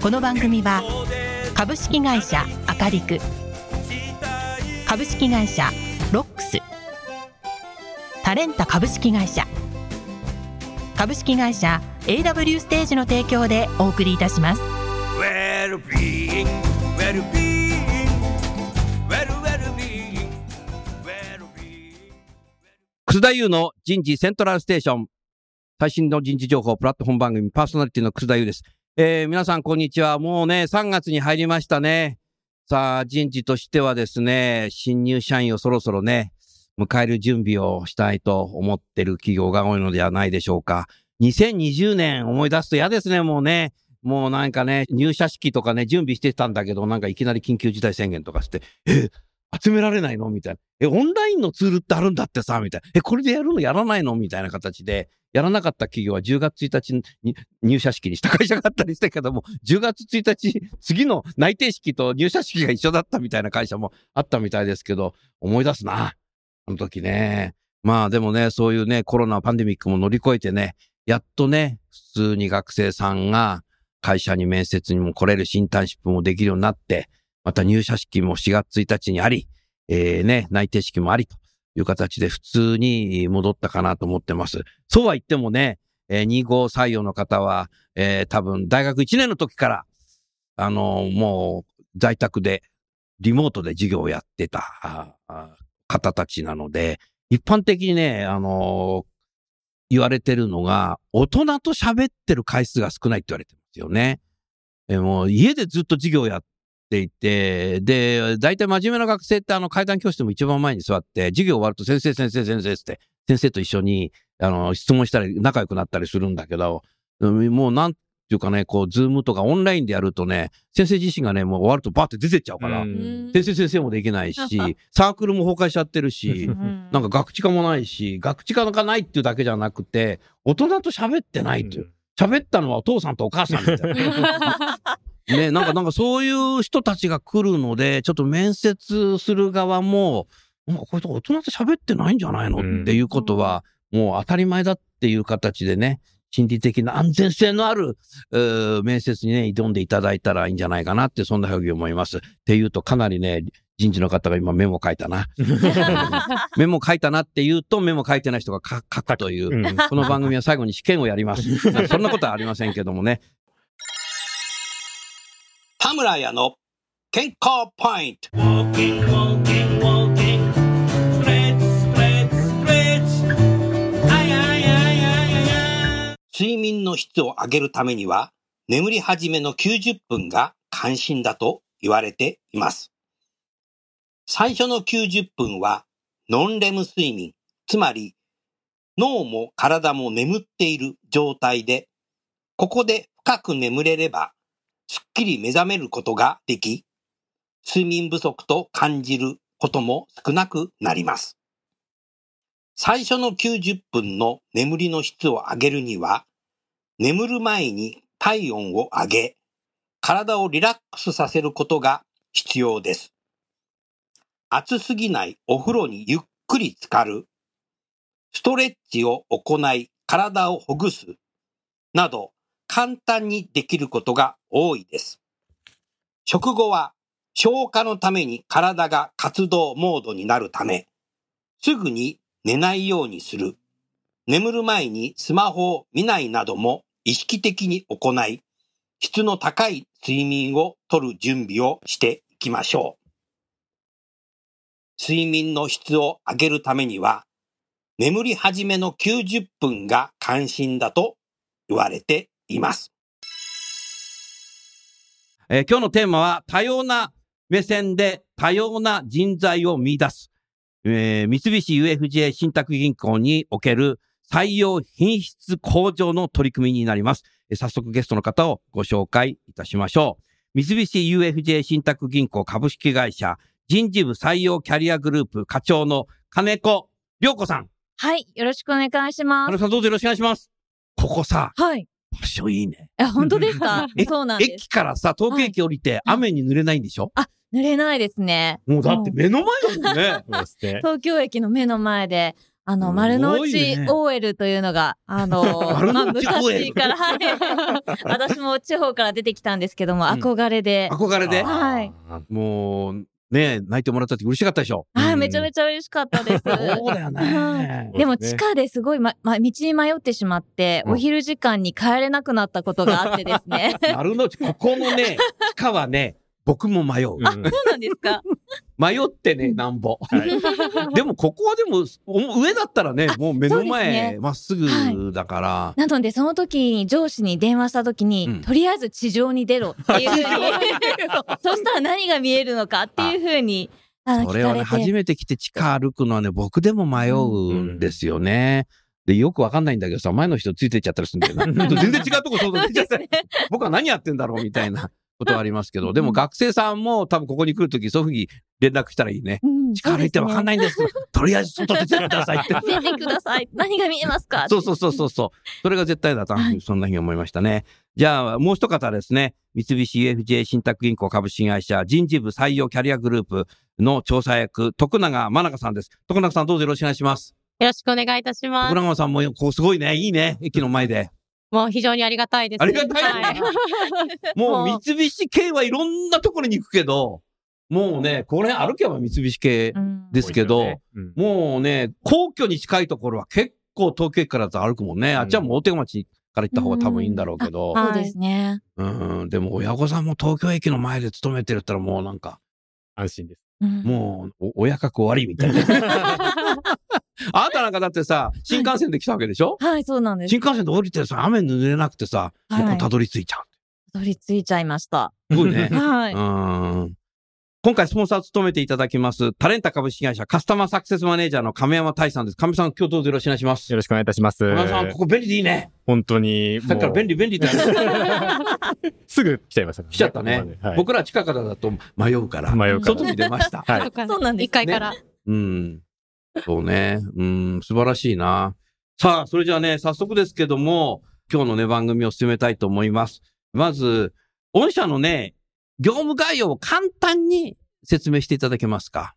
この番組は株式会社アカリク株式会社ロックスタレンタ株式会社株式会社 AW ステージの提供でお送りいたします Well-being, well-being, well, 楠田優の人事セントラルステーション。最新の人事情報プラットフォーム番組パーソナリティの楠田優です。えー皆さんこんにちは。もうね、3月に入りましたね。さあ、人事としてはですね、新入社員をそろそろね、迎える準備をしたいと思ってる企業が多いのではないでしょうか。2020年思い出すと嫌ですね、もうね。もうなんかね、入社式とかね、準備してたんだけど、なんかいきなり緊急事態宣言とかして、え、集められないの？みたいな。え、オンラインのツールってあるんだってさ、みたいな。え、これでやるの？やらないの？みたいな形で、やらなかった企業は10月1日に入社式にした会社があったりしたけども、10月1日、次の内定式と入社式が一緒だったみたいな会社もあったみたいですけど、思い出すな。あの時ね。まあでもね、そういうね、コロナパンデミックも乗り越えてね、やっとね、普通に学生さんが会社に面接にも来れるしインターンシップもできるようになって、また入社式も4月1日にあり、えー、ね、内定式もありという形で普通に戻ったかなと思ってます。そうは言ってもね、えー、25採用の方は、えー、多分大学1年の時から、あのもう在宅で、リモートで授業をやってた方たちなので、一般的にね、あの言われてるのが、大人と喋ってる回数が少ないって言われてますよね。えもう家でずっと授業やっていて、で、大体真面目な学生ってあの階段教室でも一番前に座って、授業終わると先生先生先生って、先生と一緒にあの質問したり仲良くなったりするんだけど、うんもうなんていうかね、こう、ズームとかオンラインでやるとね、先生自身がね、もう終わるとバーって出てっちゃうから、うん先生先生もできないし、サークルも崩壊しちゃってるし、なんかガクチカもないし、ガクチカがないっていうだけじゃなくて、大人と喋ってないという。喋ったのはお父さんとお母さんみたいな。ね、なんか、なんかそういう人たちが来るので、ちょっと面接する側も、なんかこれ大人と喋ってないんじゃないの、うんっていうことは、もう当たり前だっていう形でね、心理的な安全性のある、面接にね、挑んでいただいたらいいんじゃないかなって、そんなふうに思います。っていうと、かなりね、人事の方が今メモ書いたな。メモ書いたなって言うと、メモ書いてない人が書書くという、うんこの番組は最後に試験をやります。そんなことはありませんけどもね。田村屋の健康ポイント。睡眠の質を上げるためには、眠り始めの90分が関心だと言われています。最初の90分は、ノンレム睡眠、つまり脳も体も眠っている状態で、ここで深く眠れれば、すっきり目覚めることができ、睡眠不足と感じることも少なくなります。最初の90分の眠りの質を上げるには、眠る前に体温を上げ、体をリラックスさせることが必要です。暑すぎないお風呂にゆっくり浸かる、ストレッチを行い体をほぐす、など簡単にできることが多いです。食後は消化のために体が活動モードになるため、すぐに寝ないようにする。眠る前にスマホを見ないなども意識的に行い、質の高い睡眠をとる準備をしていきましょう。睡眠の質を上げるためには、眠り始めの90分が関心だと言われています。えー今日のテーマは多様な目線で多様な人材を見出す。えー三菱 UFJ 信託銀行における採用品質向上の取り組みになります。えー早速ゲストの方をご紹介いたしましょう。三菱 UFJ 信託銀行株式会社人事部採用キャリアグループ課長の金子良子さん。はい。よろしくお願いします。金子さんどうぞよろしくお願いします。ここさ、はい。場所いいね。え、本当ですか？えそうなんです。駅からさ、東京駅降りて雨に濡れないんでしょ、濡れないですね。もうだって目の前だもんね。そうですね。東京駅の目の前で、あの、丸の内ね OL というのが、あの、まあ昔から、はい。私も地方から出てきたんですけども、うん憧れで、憧れで？はいもう、ね泣いてもらったって嬉しかったでしょ？はい、めちゃめちゃ嬉しかったです。そうだよね。でも地下ですごい、ま、ま、道に迷ってしまって、うんお昼時間に帰れなくなったことがあってですね。丸の内、ここのね、地下はね、僕も迷う。うんそうなんですか？迷ってね、なんぼ。はい。でも、ここはでも、お上だったらね、もう目の前、ね。まっすぐだから。なので、その時に上司に電話した時に、うん。とりあえず地上に出ろっていうふうに、そしたら何が見えるのかっていうふうに、あの、それはね。初めて来て地下歩くのはね、僕でも迷うんですよね。で、よくわかんないんだけどさ、前の人ついてっちゃったりするんだよな。全然違うとこ想像できちゃって、僕は何やってんだろうみたいなことはありますけど、でも学生さんも多分ここに来るとき、そういうふうに連絡したらいいね。うん地下歩いてわかんい。ないんですけど、とりあえず外出てくださいって。出てください。何が見えますか？そうそうそうそうそう。それが絶対だと、はいそんなふうに思いましたね。じゃあ、もう一方ですね。三菱 UFJ 信託銀行株式会社人事部採用キャリアグループの調査役、徳永真中さんです。徳永さんどうぞよろしくお願いします。よろしくお願いいたします徳。永さんも、こう、すごいね。いいね。駅の前で。もう非常にありがたいです。ありがたいはい もう三菱系はいろんなところに行くけど、もうね、これ歩けば三菱系うんですけど、多いですよねもうね、皇居に近いところは結構東京駅からだと歩くもんね。あっちはもう大手町から行った方が多分いいんだろうけど。うんそうですね。うん、でも親御さんも東京駅の前で勤めてるったらもうなんか、うん安心です。うんもうお親格終わりみたいな。あなたなんかだってさ、新幹線で来たわけでしょ、はい、そうなんです。新幹線で降りてさ、雨濡れなくてさ、はいもうたどり着いちゃ取り付いちゃいました。う。すごいね。はい。うん。今回スポンサーを務めていただきます、タレンタ株式会社カスタマーサクセスマネージャーの亀山大さんです。亀山さん、今日どうぞよろしくお願いします。よろしくお願いいたします。亀山さん、ここ便利でいいね。本当に、さっきから便利便利って すぐ来ちゃいましたね。来ちゃったねはい僕ら近くだと迷うから、迷うから外に出ました。はいそうなんです一階から。うん。そうね。うん、素晴らしいな。さあ、それじゃあね、早速ですけども、今日のね、番組を進めたいと思います。まず、御社のね、業務概要を簡単に説明していただけますか？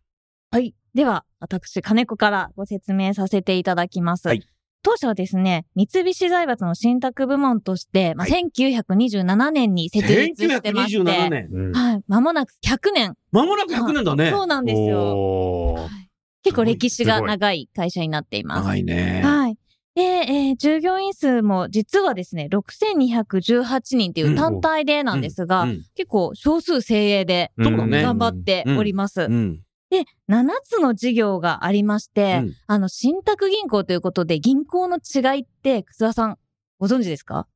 はい。では、私、金子からご説明させていただきます。はい当社はですね、三菱財閥の信託部門として、まあ、は1927年に設立してまして、1927年。うんはい。まもなく100年。まもなく100年だね。そうなんですよ。結構歴史が長い会社になっています。長いね。はい。で、えー従業員数も実はですね、6218人っていう単体でなんですが、うん。結構少数精鋭で頑張っております。うん。で、7つの事業がありまして、うん。あの、信託銀行ということで、銀行の違いって、楠田さん、ご存知ですか？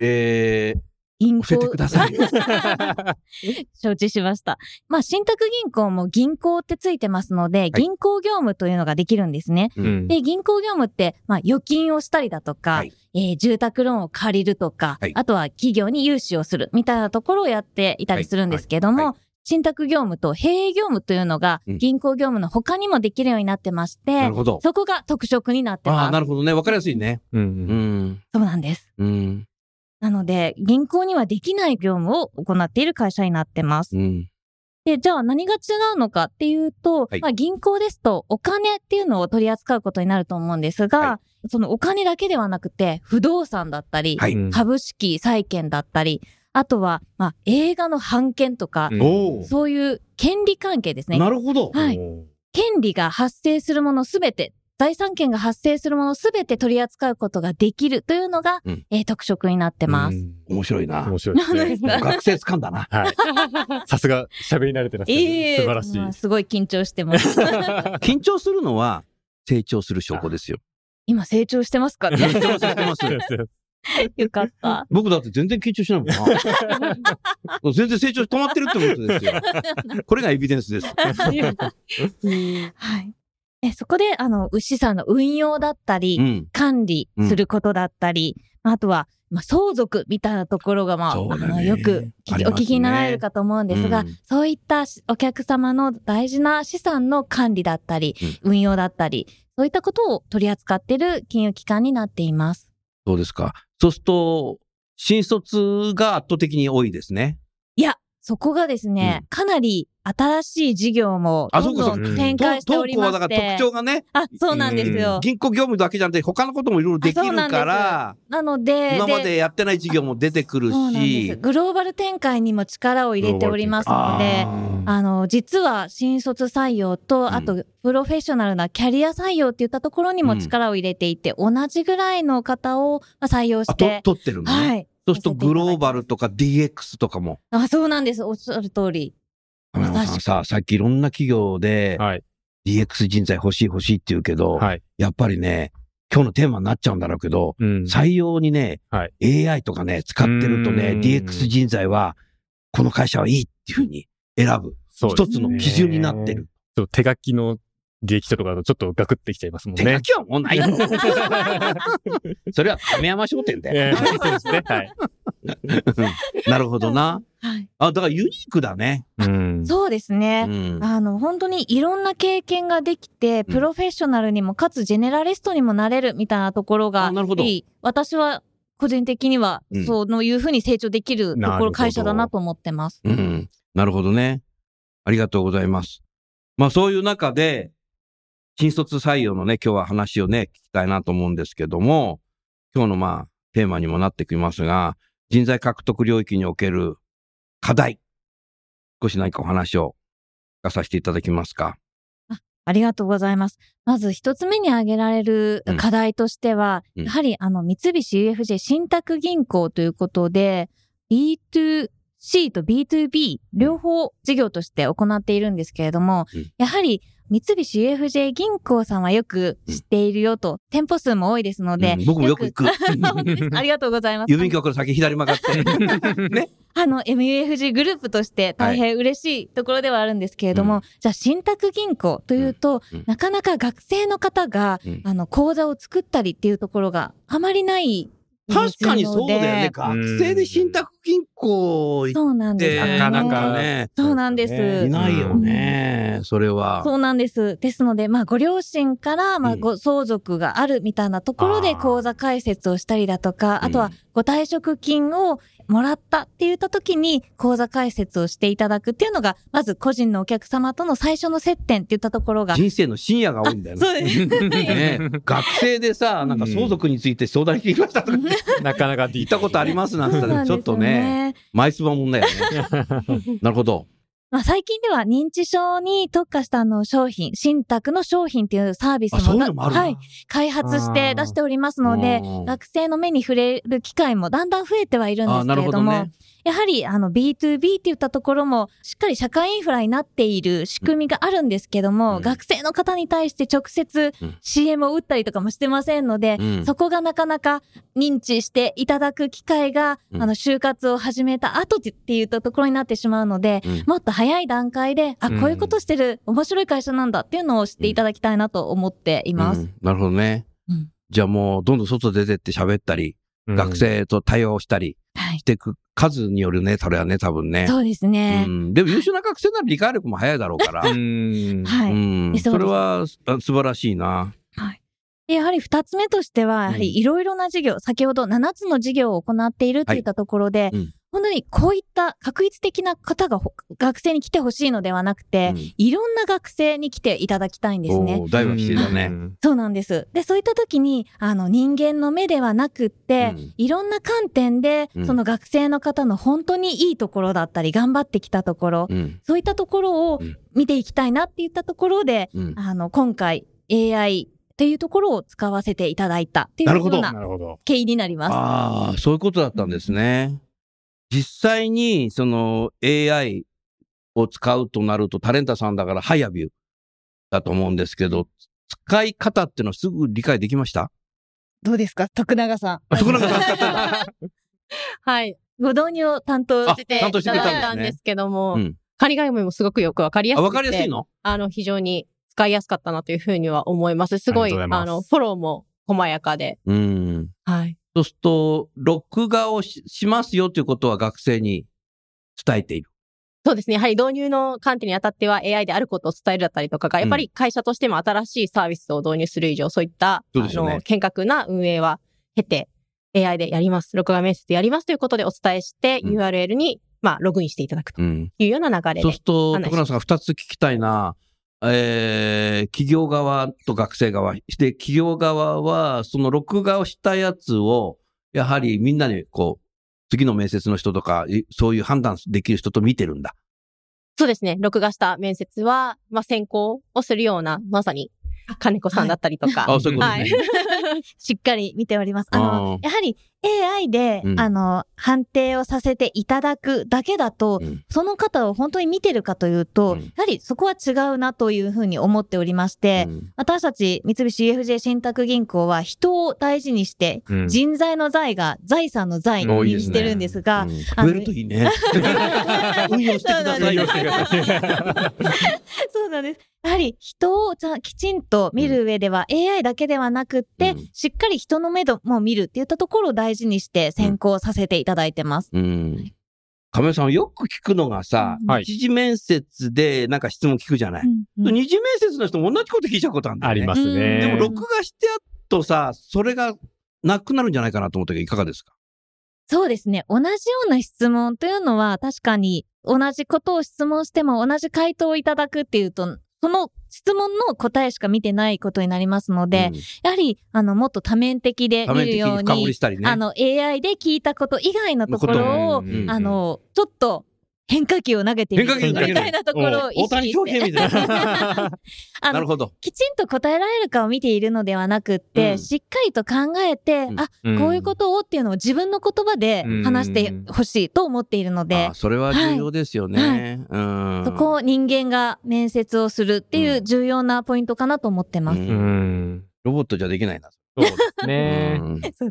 え銀ー、教えてください。承知しました。まあ、信託銀行も銀行ってついてますので、銀行業務というのができるんですね。うんで、銀行業務って、まあ、預金をしたりだとか、はいえー住宅ローンを借りるとか、はいあとは企業に融資をするみたいなところをやっていたりするんですけども、はいは信託業務と経営業務というのがうん銀行業務の他にもできるようになってまして、なるほど。そこが特色になってああ、ます。なるほどね。わかりやすいね。ううんん。そうなんです。うん。なので、銀行にはできない業務を行っている会社になってます。うん。で、じゃあ何が違うのかっていうと、はいまあ銀行ですとお金っていうのを取り扱うことになると思うんですが、はそのお金だけではなくて、不動産だったり、はい。うん株式、債券だったり、あとは、まあ映画の版権とか。そういう権利関係ですね。なるほど。はい権利が発生するものすべて、財産権が発生するものすべて取り扱うことができるというのが、うんえー特色になってます。うん面白いな。面白いですね。学生掴んだな。はい。さすが、喋り慣れてらっしゃる。ええ素晴らしい。まあすごい緊張してます。緊張するのは成長する証拠ですよ。今成長してますか？ねしてます、してます。よかった。僕だって全然緊張しないもんな。全然成長止まってるってことですよ。これがエビデンスです。はい。えそこで、あの、牛さんの運用だったり、うん。管理することだったり、あとは、まあ、相続みたいなところが、まあ、ねのよく聞きお聞きになられるかと思うんですが、うんそういったしお客様の大事な資産の管理だったり、運用だったり、そういったことを取り扱っている金融機関になっています。そうですか。そうすると、新卒が圧倒的に多いですね。そこがですね、うんかなり新しい事業もあどんどそうん展開しておりまはだからして。特徴がね、あ、そうなんですよ。銀行業務だけじゃなくて他のこともいろいろできるから、なので、今までやってない事業も出てくるそうなんですし。グローバル展開にも力を入れておりますので、あーあの、実は新卒採用と、んあと、プロフェッショナルなキャリア採用っていったところにも力を入れていて、同じぐらいの方をまあ採用しあとて、取ってるのね。はい。そうするとグローバルとか DX とかも。あ、そうなんです。おっしゃる通り。花山さんさ、さっきいろんな企業ではい。DX 人材欲しい欲しいって言うけど、はい。やっぱりね、今日のテーマになっちゃうんだろうけど、うん。採用にね、はい AI とかね、使ってるとね、DX 人材は、この会社はいいっていうふうに選ぶ。一つの基準になってる。手書きの履歴書とかだとちょっとガクってきちゃいますもんね。手書きはもうないよ。それは亀山商店だよ。えーそうですね。はい。なるほどな。はい。あ、だからユニークだね。うん。そうですうね。ん。あの、本当にいろんな経験ができて、プロフェッショナルにも、かつジェネラリストにもなれるみたいなところがあなるほどいい。私は、個人的にはうん、そういうふうに成長できるところ、会社だなと思ってます。うん。なるほどね。ありがとうございます。まあそういう中で、新卒採用のね、今日は話をね、聞きたいなと思うんですけども、今日のまあ、テーマにもなってきますが、人材獲得領域における課題。少し何かお話を聞かさせていただけますか？ありがとうございます。まず一つ目に挙げられるうん課題としては、うんやはりあの三菱 UFJ 信託銀行ということで、B2C と B2B 両方事業として行っているんですけれども、うんやはり三菱 UFJ 銀行さんはよく知っているよと、店舗数も多いですので、うん僕もよく行く。ありがとうございます。郵便局の先左曲がって。ね。あの、MUFG グループとして大変嬉しいところではあるんですけれども、うんじゃあ、信託銀行というと、うんうんなかなか学生の方が、うんあの、口座を作ったりっていうところがあまりない確かにそうだよね。学生で信託銀行行っそうなんですて、よね。なかなかね。そうなんです。いないよね。それは。そうなんです。ですので、まあ、ご両親から、まあ、うんご相続があるみたいなところで口座開設をしたりだとか、あとはうんご退職金をもらったって言った時に口座開設をしていただくっていうのが、まず個人のお客様との最初の接点って言ったところが、人生の深夜が多いんだよね。そうです。ね、学生でさ、なんか相続について相談してきましたとか、なかなかディ言ったことありますなんて言ったら、ちょっとそうなんですよね、枚数もんだよね。なるほど。まあ、最近では認知症に特化したあの商品、信託の商品っていうサービスものもはい、開発して出しておりますのでうん、学生の目に触れる機会もだんだん増えてはいるんですけれども、ほどね。やはりあの B2B って言ったところもしっかり社会インフラになっている仕組みがあるんですけども、うん。学生の方に対して直接うん。CM を打ったりとかもしてませんので、うん。そこがなかなか認知していただく機会が、うん。あの就活を始めた後って言ったところになってしまうので、うん。もっと早い段階で、あ、うん。こういうことしてる面白い会社なんだっていうのを知っていただきたいなと思っています。うん。なるほどね。うん。じゃあもう、どんどん外出てって喋ったり、学生と対応したりはいし。ていく数によるね、それはね、多分ね。そうですね。うん、でも優秀な学生なら理解力も早いだろうから。うん。はい。うん、それはあ素晴らしいな。でやはり二つ目としては、やはうんりいろいろな事業、先ほど7つの事業を行っているといったところで、はいうん本当にこういった確一的な方がほ学生に来てほしいのではなくて、うんいろんな学生に来ていただきたいんですねお。ー大は規制だね。うんそうなんです。で、そういった時に、あの、人間の目ではなくって、うんいろんな観点で、うんその学生の方の本当にいいところだったり、頑張ってきたところ、うん。そういったところをうん見ていきたいなっていったところで、うん。あの、今回 AI っていうところを使わせていただいたっていうなるほどようななるほど。経緯になります。ああ、そういうことだったんですね。実際に、その AI を使うとなると、タレンタさんだから、ハイアビューだと思うんですけど、使い方っていうのはすぐ理解できました？どうですか？徳永さん。あ徳永さん使ってた はい。ご導入を担当あして担当してくれただいたんですけども、うん仮画面もすごくよくわかりやすあ、くて。わかりやすいの？あの、非常に使いやすかったなというふうには思います。すごい、あの、フォローも細やかで。うん。はい。そうすると、録画をししますよということは学生に伝えている。そうですね。やはり導入の観点にあたっては AI であることを伝えるだったりとかが、やっぱり会社としても新しいサービスを導入する以上、そういった、ねあの、厳格な運営は経て、AI でやります。録画面接でやりますということでお伝えして、うん URL に、まあ、ログインしていただくとうん。いうような流れで。そうすると、徳永さんが二つ聞きたいな。えー、企業側と学生側。して、企業側は、その録画をしたやつを、やはりみんなに、こう、次の面接の人とか、そういう判断できる人と見てるんだ。そうですね。録画した面接は、まあ、選考をするような、まさに、金子さんだったりとか。あ、そういうことね。しっかり見ております。ああの、やはり AI で、うんあの、判定をさせていただくだけだと、うんその方を本当に見てるかというと、うんやはりそこは違うなというふうに思っておりまして、うん私たち三菱 UFJ 信託銀行は人を大事にして、うん人材の財が財産の財にしてるんですが、増えるといいね。運用してくださいよ。そうなんです。やはり人をきちんと見る上では、AI だけではなくって、うんしっかり人の目でも見るっていったところを大事にして選考させていただいてます。うん。亀井さん、よく聞くのがさ、うんはい一次面接でなんか質問聞くじゃない。うんうん二次面接の人も同じこと聞いちゃうことあるんだよね。ありますね。でも、うん録画してやっとさ、それがなくなるんじゃないかなと思ったけど、いかがですか？そうですね。同じような質問というのは確かに同じことを質問しても同じ回答をいただくっていうと、その質問の答えしか見てないことになりますので、うんやはり、あの、もっと多面的で見るようにに、ね。あの、AI で聞いたこと以外のところを、うんうんあの、ちょっと変化球を投げてみる変化球投げるみたいなところを意大谷識して、翔平みたいな。あのなるほど。きちんと答えられるかを見ているのではなくって、うんしっかりと考えて、うんあ、こういうことをっていうのを自分の言葉で話してほしいと思っているので、あそれは重要ですよね。うん。そこを人間が面接をするっていうう重要なポイントかなと思ってます。ロボットじゃできないな。そうですね。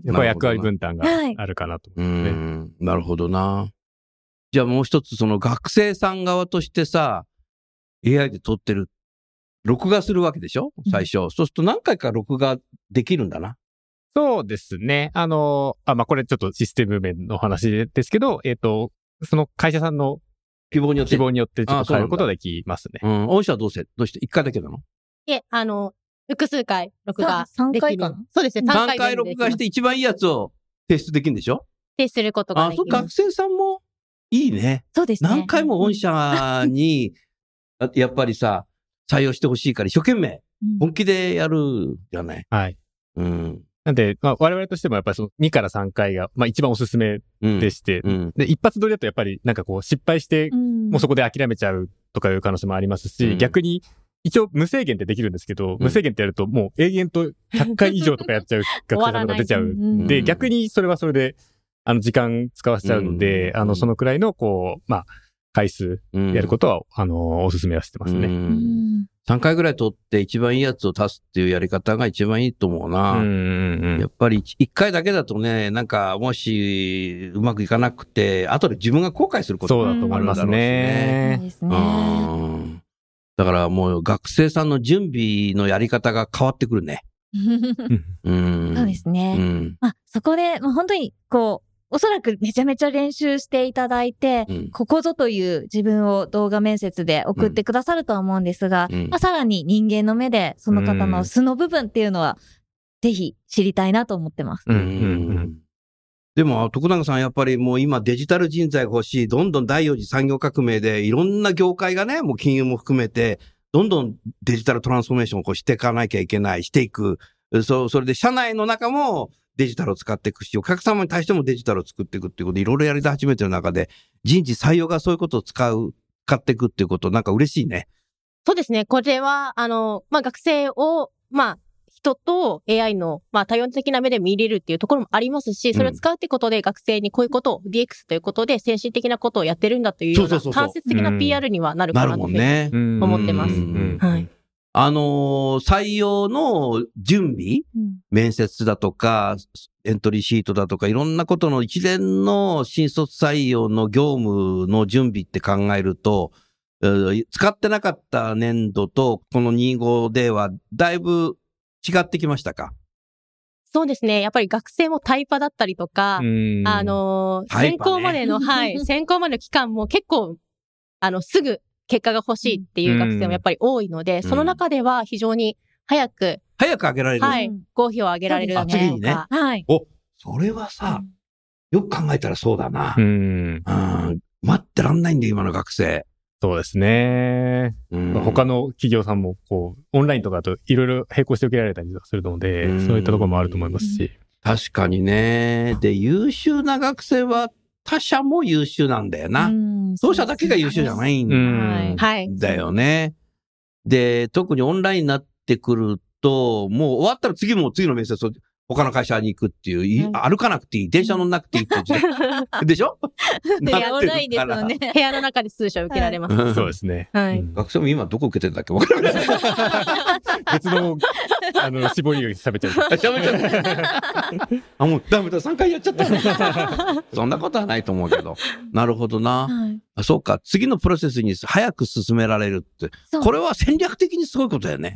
役割分担があるかなとう思いますね。ん。なるほどな。じゃあもう一つ、その学生さん側としてさ、AI で撮ってる、録画するわけでしょ？最初。そうすると何回か録画できるんだな。そうですね。あの、あ、まあ、これちょっとシステム面の話ですけど、えっ、と、その会社さんの希望によって。希望によってちょっと変えることができますね。うん。御社はどうせどうして？一回だけなの？いえ、あの、複数回録画できる。回かな？そうですね。?3 3回回録画して一番いいやつを提出できるんでしょ？提出することがあ、そう、できます。学生さんもいいね。そうですね。何回も御社に、あやっぱりさ、採用してほしいから一生懸命、うん本気でやるじゃない？はい。うん。なんで、まあ、我々としてもやっぱりその2から3回が、まあ、一番おすすめうん。でして、うん。で、一発撮りだとやっぱりなんかこう失敗して、うんもうそこで諦めちゃうとかいう可能性もありますし、うん逆に、一応無制限ってできるんですけど、ん無制限ってやるともう永遠と100回以上とかやっちゃう学生さんとか出ちゃう で、うん逆にそれはそれで、あの、時間使わせちゃうので、うんあの、そのくらいの、こう、まあ、回数うんやることは、あの、おすすめはしてますうね。ん3回ぐらい取って一番いいやつを足すっていうやり方が一番いいと思うな。うんうんうんやっぱり1回だけだとね、なんかもしうまくいかなくて、後で自分が後悔することそうもだと思いますそうね。ですね。うんだからもう学生さんの準備のやり方が変わってくるね。うん。そうですね。うん。まあ、そこで、まあ、本当に、こう、おそらくめちゃめちゃ練習していただいて、うん。ここぞという自分を動画面接で送ってくださるとは思うんですが、うん。まあ、さらに人間の目でその方の素の部分っていうのは、ぜひ知りたいなと思ってます。うん。うん。うんでも、徳永さん、やっぱりもう今デジタル人材が欲しい、どんどん第四次産業革命でいろんな業界がね、もう金融も含めて、どんどんデジタルトランスフォーメーションをこうしていかなきゃいけない、していく。そう、それで社内の中もデジタルを使っていくし、お客様に対してもデジタルを作っていくっていうことで、いろいろやり始めてる中で、人事採用がそういうことを使う、使っていくっていうこと、なんか嬉しいね。そうですね。これは、あの、まあ、学生を、まあ、人と AI の、まあ、多様的な目で見れるっていうところもありますし、それを使うってことで学生にこういうことを DX ということで先進的なことをやってるんだというような間接的な PR にはなるかなと思ってます。うん。はい。あのー採用の準備うん。面接だとか、エントリーシートだとか、いろんなことの一連の新卒採用の業務の準備って考えると、えー使ってなかった年度とこの25ではだいぶ違ってきましたか？そうですね。やっぱり学生もタイパだったりとか、うん。あ、のー選考までの、はい、選考までの期間も結構、あの、すぐ結果が欲しいっていう学生もやっぱり多いので、んその中では非常に早く、早く開けられる。はいうん、合否を上げられるそうですねとか、はい。それはさ、よく考えたらそうだな。ううん。ん。待ってらんないんだよ、今の学生。そうですね。うん他の企業さんも、こう、オンラインとかだといろいろ並行して受けられたりするのでうん、そういったところもあると思いますし。確かにね。で、優秀な学生は他社も優秀なんだよな。うん当社だけが優秀じゃないん。だよね。で、特にオンラインになってくると、もう終わったら次も次の面接を他の会社に行くっていう、いうん歩かなくていい、電車乗んなくていいっていう時代 でしょ？いや、なってるオンラインですよね。部屋の中で数社受けられます。うんそうですね。はいうん学生も今どこ受けてんだっけ？わからない。別の、あの、絞りを喋っちゃう。喋っちゃった。あ、もうダメだ、3回やっちゃった。そんなことはないと思うけど。なるほどな。はいあそうか、次のプロセスに早く進められるって。これは戦略的にすごいことだよね。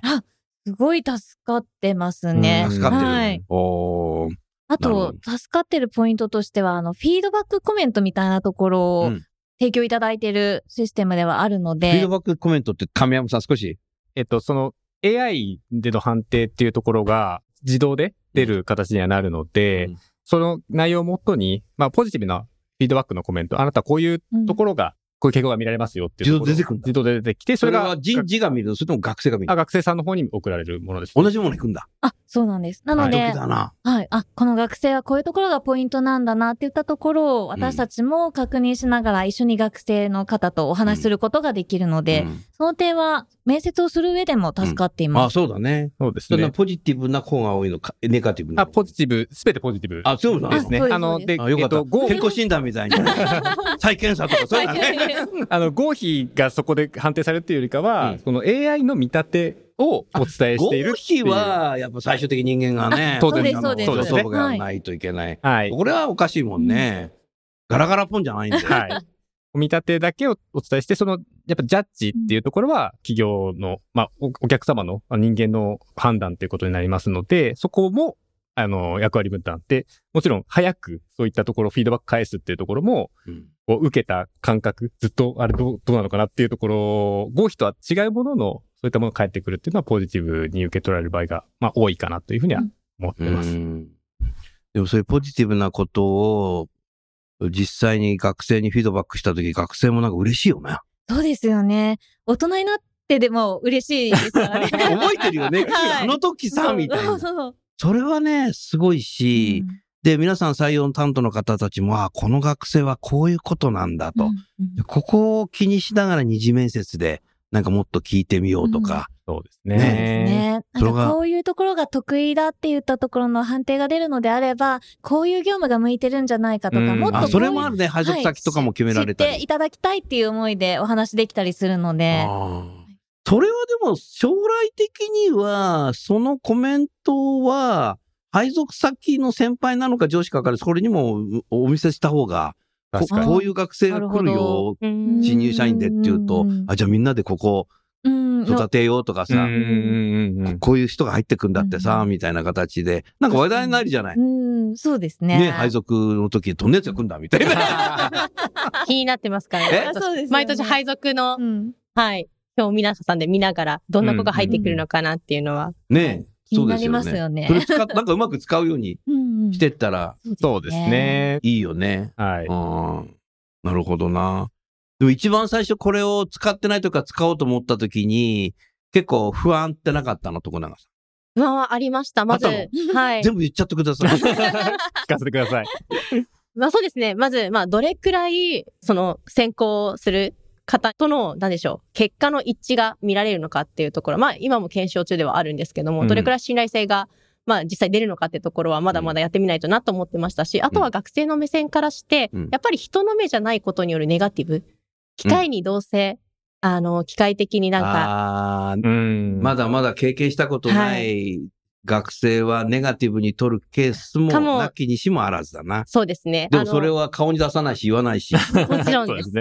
すごい助かってますね。うん助かってる。はいおーあと、助かってるポイントとしては、あの、フィードバックコメントみたいなところをうん提供いただいているシステムではあるのフィードで、バックコメントって亀山さん少し。えっと、その AI での判定っていうところが自動で出る形にはなるので、うんその内容をもとに、まあ、ポジティブなフィードバックのコメント、あなたこういううんところが、こういう傾向が見られますよっていう自動で出てくるんだ自動で出てきて、それがそれは人事が見るの？それとも学生が見るのあ学生さんの方に送られるものです。同じもの行くんだ。あ、そうなんです。なので、時だな。はい。あ、この学生はこういうところがポイントなんだなって言ったところを私たちも確認しながら一緒に学生の方とお話しすることができるので、うんその点は面接をする上でも助かっていあ、ます。そうだね。そうですそんなね。ポジティブな方が多いのか、ネガティブなあ、ポジティブ、すべてポジティブ。あ、そうだねですね。あの、で、あ、よかった。えっと、合健康診断みたいに。再検査とかそういうのね。あの、合否がそこで判定されるっていうよりかは、うんこの AI の見立てをお伝えしている合。否は、やっぱ最終的に人間がね、当然そうですあのそうですがないといけない。はい。これはおかしいもんね。ガラガラポンじゃないんだよ。はい。見立てだけをお伝えして、その、やっぱジャッジっていうところは、企業の、まあ、おお客様のあ人間の判断ということになりますので、そこも、あの、役割分担って、もちろん早くそういったところ、フィードバック返すっていうところも、うん。こう受けた感覚、ずっとあれどうどうなのかなっていうところ、合否とは違うものの、そういったものが返ってくるっていうのはポジティブに受け取られる場合が、まあ多いかなというふうには思ってます。うん。でもそういうポジティブなことを、実際に学生にフィードバックしたとき、学生もなんか嬉しいよね。そうですよね。大人になってでも嬉しいですからね。覚えてるよね。はいあの時さ、みたいな。それはね、すごいし、うんで、皆さん採用担当の方たちも、あこの学生はこういうことなんだと。うんでここを気にしながら二次面接で、なんかもっと聞いてみようとか。そうですねね。なんかこういうところが得意だって言ったところの判定が出るのであれば、こういう業務が向いてるんじゃないかとか、うんあ、もっとそれもあるね。配属先とかも決められたり。はい知っていただきたいっていう思いでお話できたりするので、それはでも将来的には、そのコメントは、配属先の先輩なのか上司かから、それにもお見せした方が、こ。こういう学生が来るよ、うん新入社員でっていうとうん、あ、じゃあみんなでここうん、育てようとかさ、うんうんうんうんこういう人が入ってくんだってさ、うんみたいな形で、なんか話題になるじゃない。うん、そうですね。ね、配属の時、どんなやつが来んだみたいな。気になってますからえね。あそうですよね毎年配属の、うんはい、表を皆さんで見ながら、どんな子が入ってくるのかなっていうのは。ね、気になりそうですよね。ますよね。それ使っ、なんかうまく使うように してったらそうです。ね。いいよね。はい。うん。なるほどな。でも一番最初これを使ってないとか使おうと思った時に、結構不安ってなかったの、徳永さ不安はありました。まずはいん。。全部言っちゃってください。聞かせてください。まあそうですね。まず、まあどれくらい、その選考する方との、なんでしょう、結果の一致が見られるのかっていうところ、まあ今も検証中ではあるんですけども、うん。どれくらい信頼性が、まあ実際出るのかっていうところはまだまだやってみないとなと思ってましたし、あとは学生の目線からして、うん。やっぱり人の目じゃないことによるネガティブ、機械にどうせ、あの、機械的になんか、あー。うん。まだまだ経験したことない学生はネガティブに取るケースもなきにしもあらずだな。そうですね。でもそれは、は顔に出さないし言わないし。もちろんで。す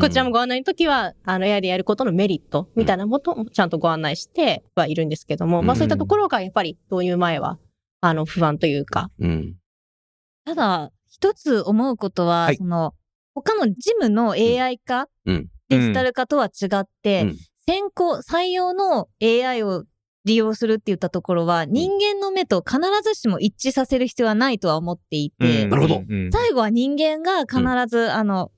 こちらもご案内の時は、あの、AI でやることのメリットみたいなこともちゃんとご案内してはいるんですけども、まあうんそういったところがやっぱり導入前はあの、不安というか。うん。ただ、一つ思うことは、はいその、他の事務の AI 化、うんデジタル化とは違って、うん先行、採用の AI を利用するって言ったところは、人間の目と必ずしも一致させる必要はないとは思っていて、なるほど。うん最後は人間が必ず、あの、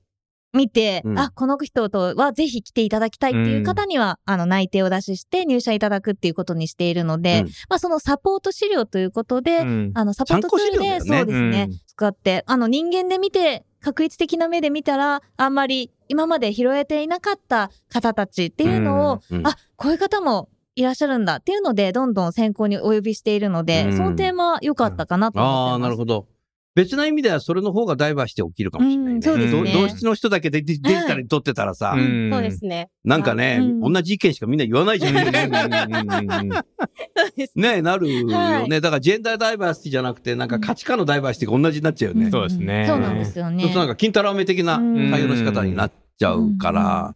見て、うん。あ、この人とはぜひ来ていただきたいっていう方には、あの、内定を出しして入社いただくっていうことにしているので、うん。まあ、そのサポート資料ということで、うん。あの、サポートツールで、ね。そうですね、うん。使って、あの、人間で見て、確率的な目で見たら、あんまり今まで拾えていなかった方たちっていうのを、うん。あ、こういう方もいらっしゃるんだ。っていうので、どんどん選考にお呼びしているので、うん。その点は良かったかなと思ってます。ああ、なるほど。別な意味ではそれの方がダイバーシティ起きるかもしれないね。うんそうですね。ど同質の人だけでデジデジタルに撮ってたらさ、うん。そうですね。なんかね、うん。同じ意見しかみんな言わないじゃん。ねなるよね、はい。だからジェンダーダイバーシティじゃなくて、なんか価値観のダイバーシティが同じになっちゃうよね。んそうですねそうなんですよね。そうするとなんか金太郎飴的なうん。採用の仕方になっちゃうから、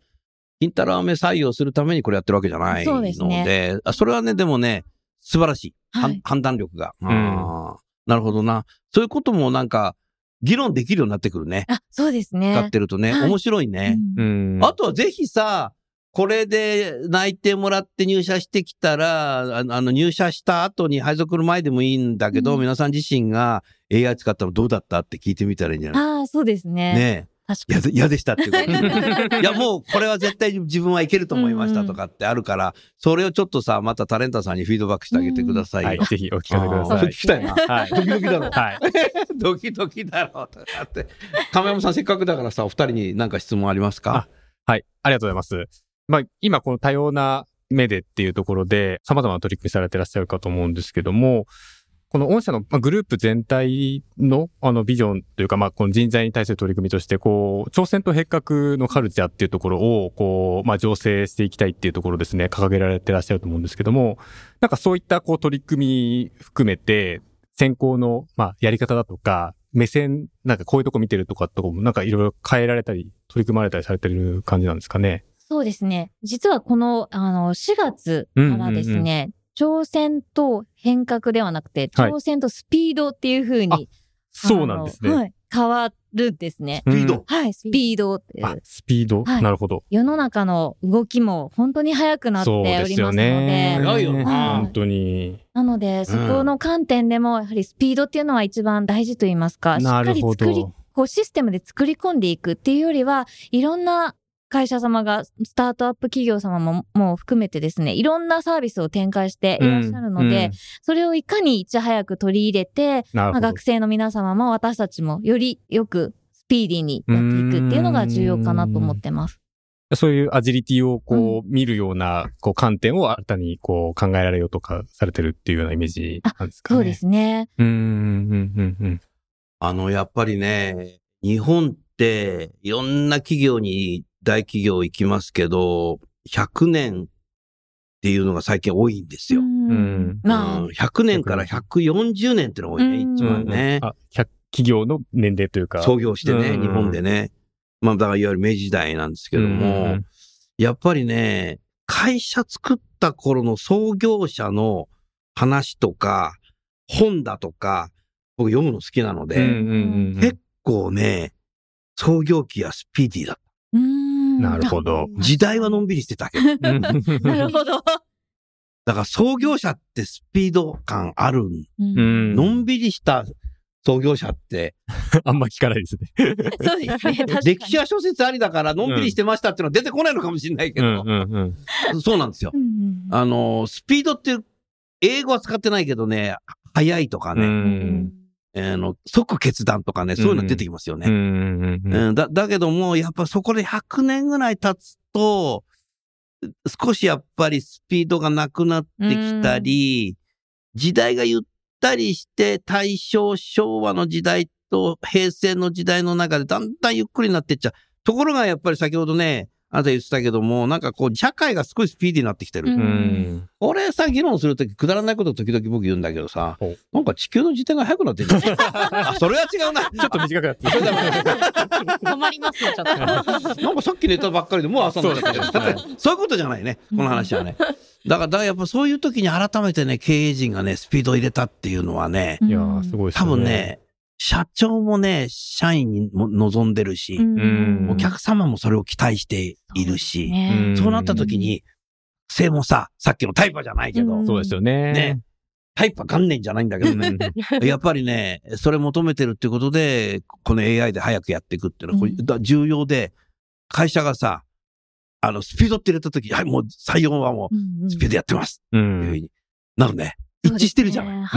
金太郎飴採用するためにこれやってるわけじゃないのそうですねで、あそれはね、でもね、素晴らしい。はい判断力が。んあーなるほどな。そういうこともなんか、議論できるようになってくるね。あ、そうですね。使ってるとね。はい面白いね。うんうんあとはぜひさ、これで内定もらって入社してきたら、あのあの入社した後に配属の前でもいいんだけど、うん皆さん自身が AI 使ったのどうだったって聞いてみたらいいんじゃない？ああ、そうですね。ね。嫌で嫌でしたっていうこと。いや、もうこれは絶対自分はいけると思いましたとかってあるから、それをちょっとさ、またタレンタさんにフィードバックしてあげてくださいよ。はい、ぜひお聞かせください。聞きたいな。はい。ドキドキだろ。はい。ドキドキだろうとかって。亀山さんせっかくだからさ、お二人に何か質問ありますか？はい。ありがとうございます。まあ、今この多様な目でっていうところで、様々な取り組みされてらっしゃるかと思うんですけども、この御社のまあグループ全体のあのビジョンというか、まあ、この人材に対する取り組みとして、こう、挑戦と変革のカルチャーっていうところを、こう、まあ、醸成していきたいっていうところですね、掲げられてらっしゃると思うんですけども、なんかそういったこう取り組み含めて、選考の、まあ、やり方だとか、目線、なんかこういうとこ見てるとかとかも、なんかいろいろ変えられたり、取り組まれたりされてる感じなんですかね。そうですね。実はこの、あの、4月からですね、挑戦と変革ではなくて、はい挑戦とスピードっていう風に、そうなんですね。変わるんですね。スピードはい、スピードっスピード、はいなるほど。世の中の動きも本当に速くなっておそうですよりますので、ね。早いよな本当に。なので、そこの観点でも、やはりスピードっていうのは一番大事と言いますか、しっかりなるほ作り、ど。こうシステムで作り込んでいくっていうよりは、いろんな会社様が、スタートアップ企業様ももう含めてですね、いろんなサービスを展開していらっしゃるので、うんそれをいかにいち早く取り入れて、まあ、学。生の皆様も私たちもよりよくスピーディーにやっていくっていうのが重要かなと思ってます。そういうアジリティをこう、見るような、こう、観点を新たにこう、考えられようとかされてるっていうようなイメージなんですかね。そうで。すね。うん、うん、うん、うん。あの、やっぱりね、日本っていろんな企業に大企業行きますけど、100年っていうのが最近多いんですよ。ん。まあ、うん。100年から140年。ってのが多いね、うん。一番ね。あ、100企業の年齢というか。創業してね、うん。日本でね。まあ、だからいわゆる明治時代なんですけども、うん。やっぱりね、会社作った頃の創業者の話とか、本だとか、僕読むの好きなので、結構ね、創業期はスピーディーだっうーんなるほど。た。時代はのんびりしてたけど。なるほど。だから創業者ってスピード感ある。ううんん。のんびりした創業者って、あんま聞かないですね。そうですね。歴史は小説ありだから、のんびりしてましたっていうのは出てこないのかもしれないけど、うん。そうなんですよう。んうんあの、スピードって、英語は使ってないけどね、早いとかうね、の、即決断とかね、そういうの出てきますよね。だ、だけども、やっぱそこで100年ぐらい経つと、少しやっぱりスピードがなくなってきたり、時代がゆったりして、大正、昭和の時代と平成の時代の中でだんだんゆっくりになってっちゃう。ところがやっぱり先ほどね、あなた言ってたけども、なんかこう、社会が少しスピーディーになってきてる。ううんん。俺さ、議論するときくだらないこと時々僕言うんだけどさなんか地球の時点が早くなってるんじゃない あ、それは違うな。ちょっと短くなって。止まりますね、ちょっと。なんかさっき寝たばっかりでもう朝になっちゃったけどそうですねそういうことじゃないね。この話はね。だから、だからやっぱそういう時に改めてね、経営陣がね、スピードを入れたっていうのはね、いやー、すごいです多ね。分ね、社長もね、社員にも望んでるし、んお客様もそれを期待しているし、ねそうなった時に、性もさ、さっきのタイパじゃないけど、うんそうですよね。ねタイパ元年じゃないんだけどね。やっぱりね、それ求めてるっていうことで、この AI で早くやっていくっていうのは重要で、会社がさ、あの、スピードって入れた時、はい、もう採用はもうスピードやってますう。っていうふうんになるね。一致してるじゃない。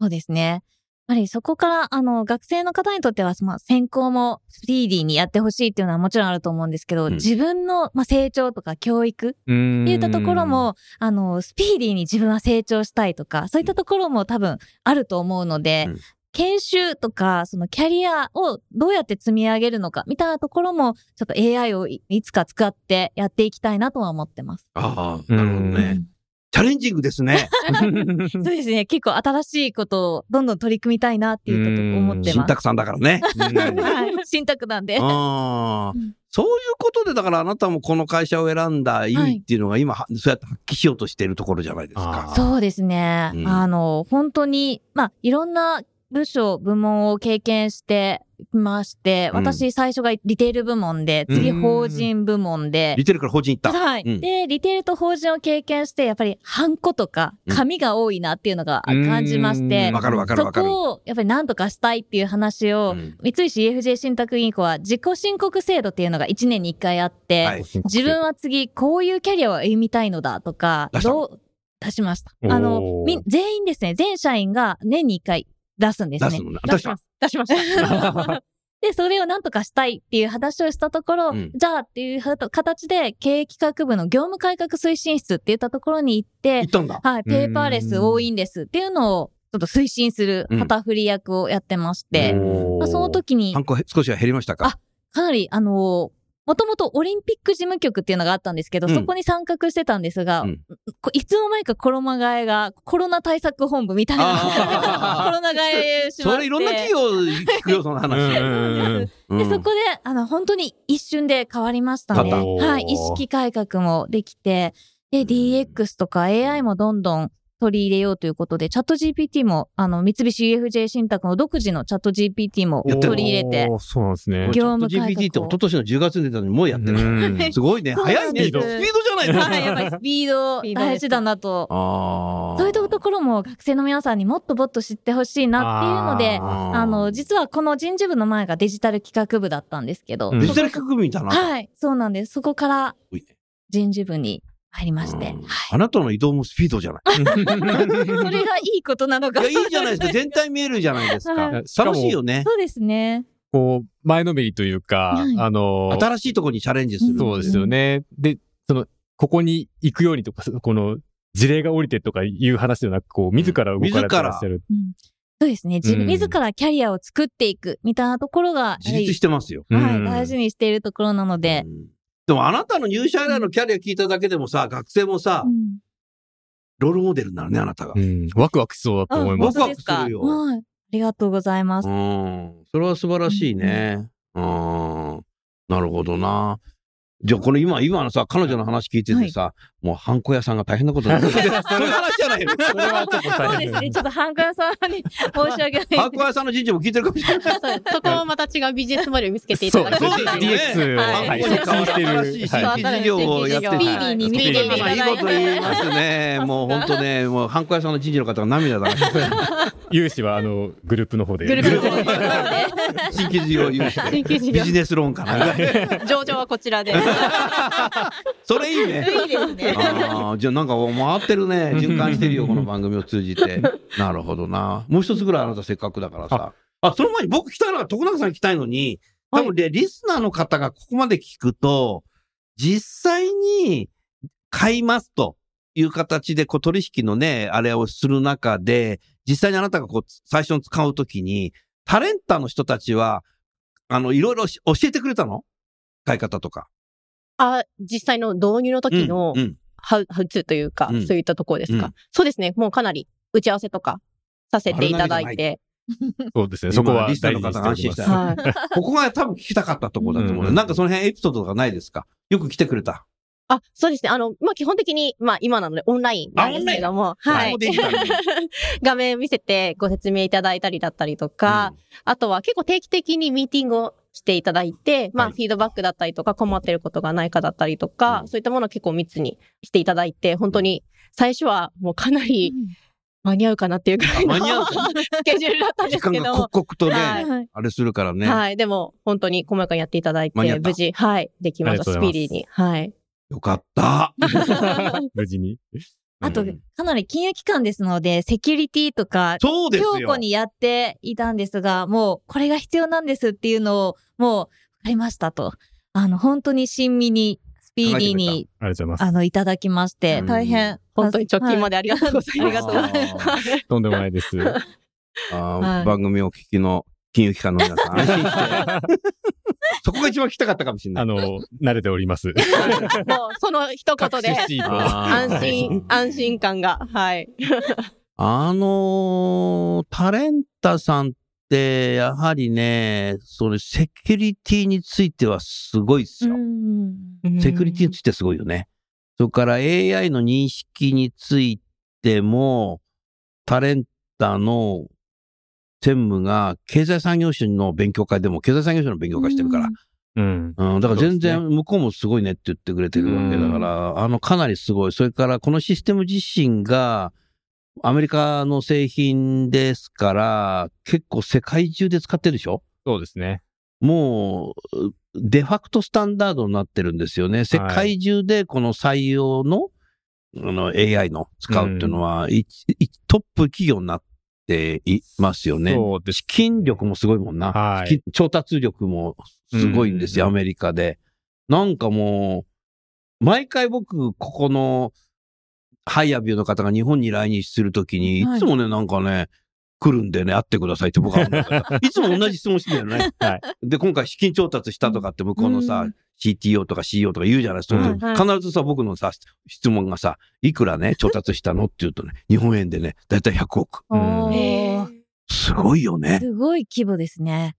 そうですね。やっぱりそこから、あの、学生の方にとっては、まあ、専攻もスピーディーにやってほしいっていうのはもちろんあると思うんですけど、うん自分の、まあ、成長とか教育うん。っていったところも、あの、スピーディーに自分は成長したいとか、そういったところも多分あると思うので、うん研修とか、そのキャリアをどうやって積み上げるのか、みたいなところも、ちょっと AI をいいつか使ってやっていきたいなとは思ってます。ああ、なるほどうんね。チャレンジングですね。そうですね。結構新しいことをどんどん取り組みたいなっていうことを思ってます。新宅さんだからね。はい。新宅なんで。そういうことで、だからあなたもこの会社を選んだ意味っていうのが今、はそうやって発揮しようとしているところじゃないですかあ。そうですね。うんあの、本当に、まあ、いろんな部署、部門を経験してまして、うん。私最初がリテール部門で、次うん。法人部門で、リテールから法人行った。はい、うん。で、リテールと法人を経験して、やっぱり、ハンコとか、うん。紙が多いなっていうのが感じましてうん、わかるわかるそわかる。こを、やっぱり何とかしたいっていう話を、うん。三菱 UFJ 信託銀行は自己申告制度っていうのが1年に1回あって、はい。自分は次こういうキャリアを歩みたいのだとかどう、出しました？あの、み、全員ですね、全社員が年に1回出すんですね。出す。のね。出します。出しました。で、それをなんとかしたいっていう話をしたところ、うん。じゃあっていうは形で経営企画部の業務改革推進室って言ったところに行って行っ、たんだ。はい、ペーパーレス、多いんですっていうのをちょっと推進する旗振り役をやってまして、まあ、その時にハンコ少しは減りましたか？あかなり、あのもともとオリンピック事務局っていうのがあったんですけど、うんそこに参画してたんですが、うんこいつの間にか衣替えがコロナ対策本部みたいな コロナ替えしま。それいろんな企業聞くよ、その話。で、そこで、あの、本当に一瞬で変わりましたね。はい。意識改革もできて、で、DX とか AI もどんどん取り入れようということで、チャット GPT も、あの、三菱 UFJ 信託の独自のチャット GPT も取り入れてそうなんですね。業務改革を GPT って一昨年の10月に出たのにもうやってる。うんすごいね。早いね。スピードじゃないのはい、やっぱりスピード大事だなと。ああ。そういうところも学生の皆さんにもっともっと知ってほしいなっていうので、あの、実はこの人事部の前がデジタル企画部だったんですけど、うんデジタル企画みたいな。はい、そうなんです。そこから人事部に入りまして、あなたの移動もスピードじゃない。い。それがいいことなのか。いや、いいじゃないですか。全体見えるじゃないですか。楽しいよね。そうですね。こう、前のめりというか、はいあの、新しいところにチャレンジする。そうですよね。で、その、ここに行くようにとか、この、事例が降りてとかいう話ではなく、こう、自ら動かれてらっしゃる。うんそうですね。自分、うん自らキャリアを作っていくみたいなところが、自立してますよ。はい、うん大事にしているところなのでう、んでもあなたの入社以来のキャリア聞いただけでもさ、学生もさう、んロールモデルになるね、あなたが。うん。ワクワクしそうだと思います。ワクワクするよ。はい。ありがとうございます。うん。それは素晴らしいね。うん。なるほどな。じゃあ、この今、今のさ、彼女の話聞いててさ、もう、ハンコ屋さんが大変なことになってる。そういう話じゃないよ。それはちょっとそう大変ですね。ちょっとハンカさんに申し訳ない。ハンコ屋さんの人事も聞いてるかもしれない。そうそこもまた違うビジネスモデルを見つけていただきそうたいですね。DX を、新しいる。新規事業をやってる。スピーディーに見ていただいていいこと言いますね。もう本当ね、もう、ハンコ屋さんの人事の方が涙だ。融資は、あの、グループの方で。グループの方で新規事業融資新規事業ビジネスローンかな。上場はこちらで。それいいね。いいですね。ああ、じゃあなんか回ってるね。循環してるよ、この番組を通じて。なるほどな。もう一つぐらいあなたせっかくだからさ。あ、その前に僕聞きたいのが徳永さん聞きたいのに、多分ね、リスナーの方がここまで聞くと、実際に買いますという形で、こう取引のね、あれをする中で、実際にあなたがこう最初に使うときに、タレンタの人たちは、あの、いろいろし教えてくれたの？買い方とか。あ、実際の導入の時のうんうんハウ、ハウツーというか、うんそういったところですか、うんそうですね。もうかなり打ち合わせとかさせてい？ただいて。そうですね。そこは今リスナーの方にしております。安心はい。ここが多分聞きたかったところだと思う、うんなんかその辺エピソードとかないですか？よく来てくれた。あ、そうですね。あの、まあ、基本的に、まあ、今なのでオンラインなんですけれども、はい。画面見せてご説明いただいたりだったりとか、あとは結構定期的にミーティングをしていただいて、まあ、はいフィードバックだったりとか、困ってることがないかだったりとか、うんそういったものを結構密にしていただいて、本当に最初はもうかなり間に合うかなっていうぐらいの間に合うか スケジュールだったんで時間がすけども刻。々とね、はいはいあれするからね。はい。でも、本当に細やかにやっていただいて、無事、はい、できました。スピーディーに。はい。よかった。無事に。あとうん、かなり金融機関ですので、セキュリティとか、そうですよ。強固にやっていたんですが、もう、これが必要なんですっていうのを、もう、わかりましたと。あの、本当に親身に、スピーディーに、ありがとうございます。あの、いただきましてう、ん大変。本当に直近まで。でありがとうございます。ありがとうございます。とんでもないです。あーはい番組をお聞きの金融機関の皆さん、安心して。そこが一番聞きたかったかもしれない。あの、慣れております。もう、その一言で安心、安心感が、はい。あのータレンタさんって、やはりね、それ、セキュリティについてはすごいですよ。セキュリティについてすごいよね。それから AI の認識についても、タレンタの専務が経済産業省の勉強会でも経済産業省の勉強会してるから。うん。うん、だから全然向こうもすごいねって言ってくれてるわけだから、あの、かなりすごい。それからこのシステム自身が、アメリカの製品ですから、結構世界中で使ってるでしょ？そうですね。もう、デファクトスタンダードになってるんですよね。世界中でこの採用の,、あの AI の使うっていうのは、いいトップ企業になっていますよね。そうです資。金力もすごいもんな。はい。き調達力もすごいんですよ、うんアメリカで。なんかもう、毎回僕、ここのハイアビューの方が日本に来日するときに、いつもね、なんかね、来るんでね、会ってくださいって僕は思うから いつも同じ質問してるよね。はい。で、今回資金調達したとかって向こうのさ、うん CTO とか CEO とか言うじゃないですか。うんはい必ずさ、僕のさ、質問がさ、いくらね、調達したの？って言うとね、日本円でね、だいたい100億。すごいよね。すごい規模ですね。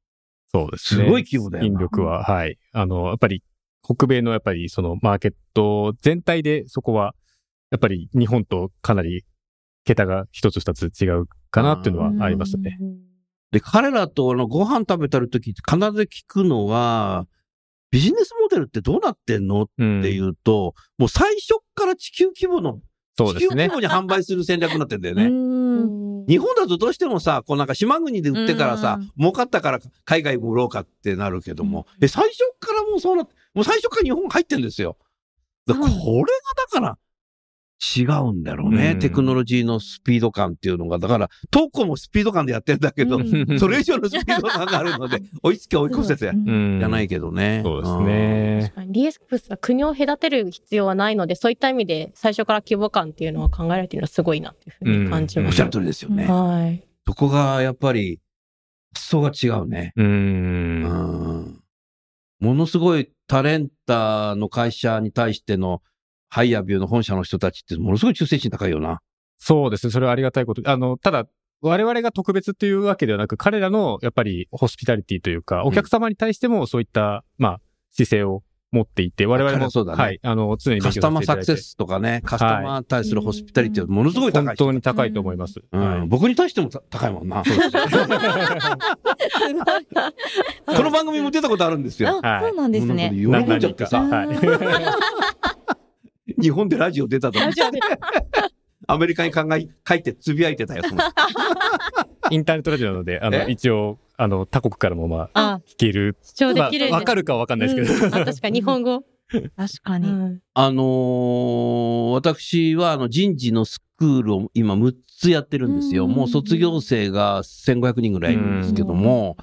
そうですね。すごい規模だよな引力は、はい。あの、やっぱり、北米のやっぱりそのマーケット全体でそこは、やっぱり日本とかなり桁が一つ二つ違うかなっていうのはありますね。で、彼らとあのご飯食べてるとき必ず聞くのは、ビジネスモデルってどうなってんの？っうん。ていうと、もう最初から地球規模の、地球規。模に販売する戦略になってんだようね。ん。日本だとどうしてもさ、こうなんか島国で売ってからさうん、儲かったから海外も売ろうかってなるけども、え、最初からもうそうなって、もう最初から日本入ってんですよ。だこれがはいだから、違うんだろうね、うんテクノロジーのスピード感っていうのが。だから、トコもスピード感でやってるんだけど、うんそれ以上のスピード感があるので、追いつけ追い越せて、うんじゃないけどね。そうですね。DX は国を隔てる必要はないので、そういった意味で最初から規模感っていうのは考えられているのはすごいなっていうふうに感じうん。おます。っしゃる通りですよね。はい。そこがやっぱり、発想が違うね。う。うんん。ものすごいタレンタの会社に対してのハイアビューの本社の人たちってものすごい忠誠心高いよな。そうですね。それはありがたいこと。あの、ただ、我々が特別というわけではなく、彼らのやっぱりホスピタリティというか、お客様に対してもそういった、まあ、姿勢を持っていて、我々も、そうだねはい、あの、常にカスタマーサクセスとかね、カスタマーに対するホスピタリティはものすごい高い本人。当に高いと思います。うんはい僕に対してもた高いもんな。この番組も出たことあるんですよ。あ、そうなんですね。喜んじゃってさ、はい。日本でラジオ出たと思って。アメリカに考え、書いてつぶやいてたよ。そ のインターネットラジオなので、あの、え？一応、あの、他国からもまあ、あ、聞ける。主張でまあきる。わかるかはわかんないですけど。あ、確かに日本語。確かに。うんあのー私はあの人事のスクールを今6つやってるんですよ。うんもう卒業生が1500人ぐらいいるんですけども、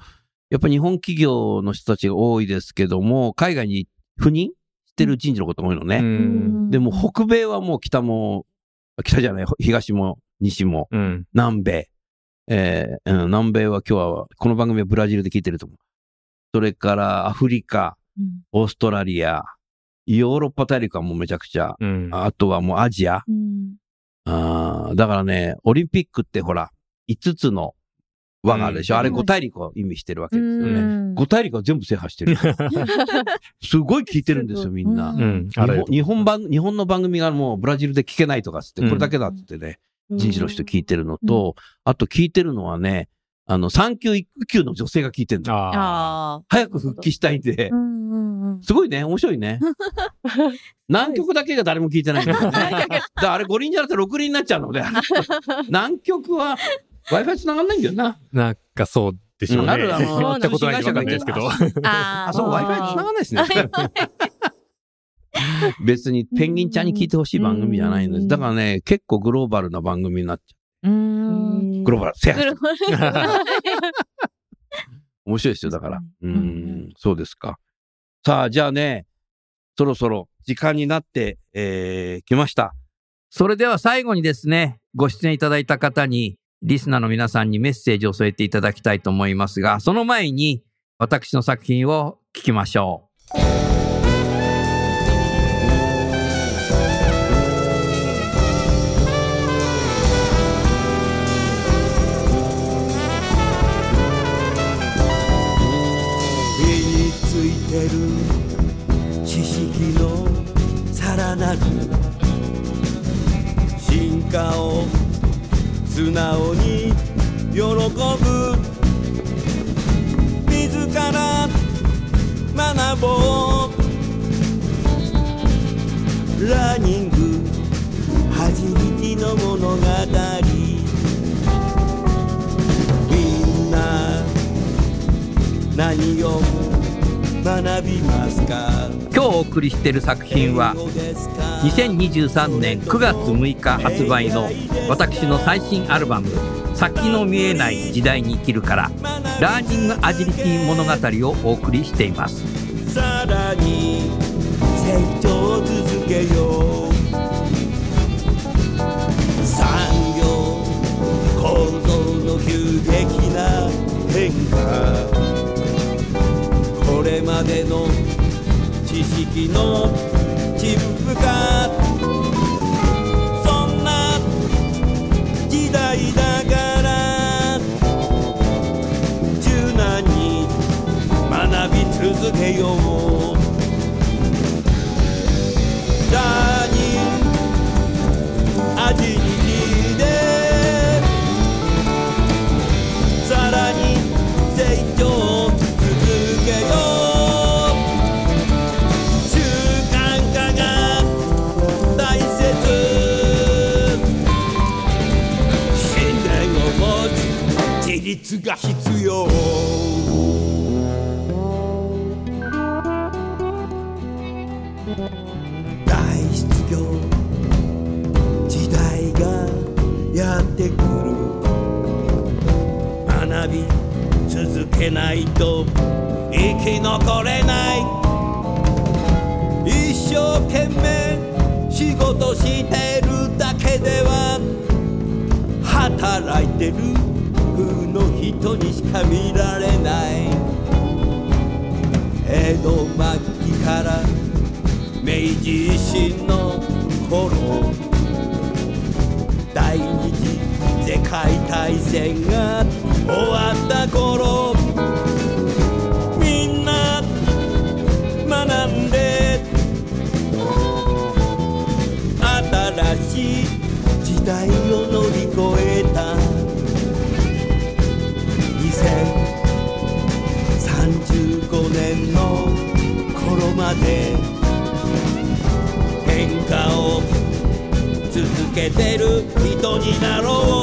やっぱり日本企業の人たちが多いですけども、海外に赴任してる人事のことが多いのね。うん。でも北米はもう北も、北じゃない、東も西もうん。南米。えーうん、南米は今日は、この番組はブラジルで聞いてると思う。それからアフリカ、うんオーストラリア、ヨーロッパ大陸はもうめちゃくちゃ。うん。あとはもうアジア。うんあーだからね、オリンピックってほら、5つの輪があるでしょ。うんあれ5大陸を意味してるわけですよね。うん5大陸は全部制覇してる。すごい聞いてるんですよ、みんな。ううん。日本日本番、日本の番組がもうブラジルで聞けないとかっつって、うんこれだけだってね、うん人事の人聞いてるのと、あと聞いてるのはね、あの、産休育休の女性が聞いてるの。早く復帰したいんですごいね、面白いね。南極だけが誰も聞いてないんだよね。だからあれ5輪じゃなくて6輪になっちゃうので、南極は Wi-Fi 繋がんないんだよな。なんかそうでしょうね。うんあるあの行ったことないんでわかんないですけど。ああ、そう、ー Wi-Fi 繋がんないですね。別にペンギンちゃんに聞いてほしい番組じゃないんです。だからね、結構グローバルな番組になっちゃうんう。グローバル、制覇してるグローバル面白いですよ、だから。ううんん、そうですか。さあ、じゃあね、そろそろ時間になって、えー、きました。それでは最後にですね、ご出演いただいた方に、リスナーの皆さんにメッセージを添えていただきたいと思いますが、その前に、私の作品を聞きましょう。身についてる知識のさらなる進化を素直に喜ぶ。自ら学ぼう。ラーニングアジリティの物語。みんな何を学びますか？う。今日お送りしている作品は、2023年9月6日発売の私の最新アルバム「先の見えない時代に生きる」から「ラーニングアジリティ物語」をお送りしています。さらに成長を続けよう。産業構造の急激な変化までの知識のが必要。大失業時代がやってくる。学び続けないと生き残れない。一生懸命仕事してるだけでは働いてる。の人にしか見られない。江戸末期から明治維新の頃第二次世界大戦が終わった頃みんな学んで新しい時代で変化を続けてる人になろう。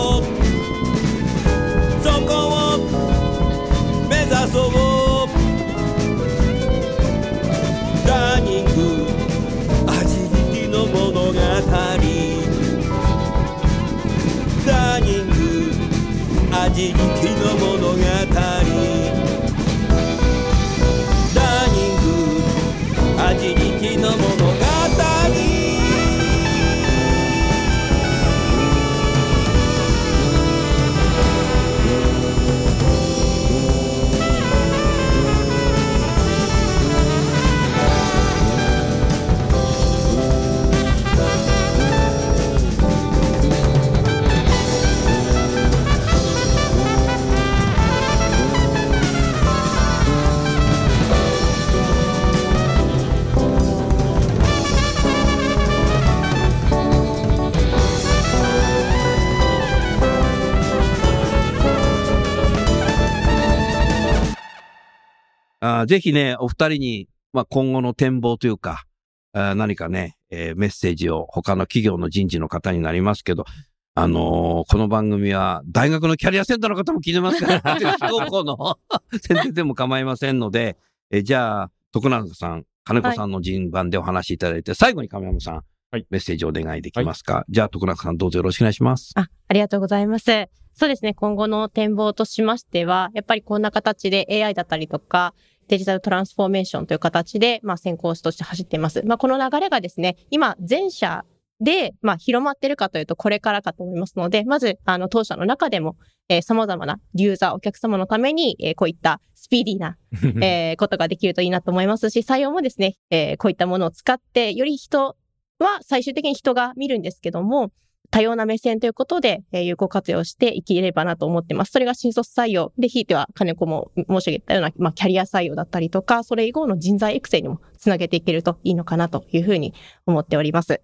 あーぜひね、お二人に、まあ、今後の展望というか、あー何かね、えーメッセージを他の企業の人事の方になりますけど、あのーこの番組は大学のキャリアセンターの方も聞いてますから、非高校の先生でも構いませんので、えーじゃあ、徳永さん、金子さんの順番でお話しいただいて、最後に亀山さん、はいメッセージをお願いできますか、じゃあ、徳永さんどうぞよろしくお願いします。あ、ありがとうございます。そうですね。今後の展望としましては、やっぱりこんな形で AI だったりとか、デジタルトランスフォーメーションという形で、まあ、先行として走っています。まあ、この流れがですね、今、全社で、まあ、広まってるかというと、これからかと思いますので、まず、あの、当社の中でも、えー様々なユーザー、お客様のために、えーこういったスピーディーな、えーことができるといいなと思いますし、採用もですね、えーこういったものを使って、より人は最終的に人が見るんですけども、多様な目線ということで、えー有効活用していければなと思ってます。それが新卒採用で、ひいては金子も申し上げたような、まあ、キャリア採用だったりとか、それ以後の人材育成にもつなげていけるといいのかなというふうに思っております。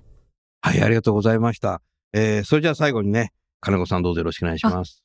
はい、ありがとうございました。えー、それじゃあ最後にね、金子さんどうぞよろしくお願いします。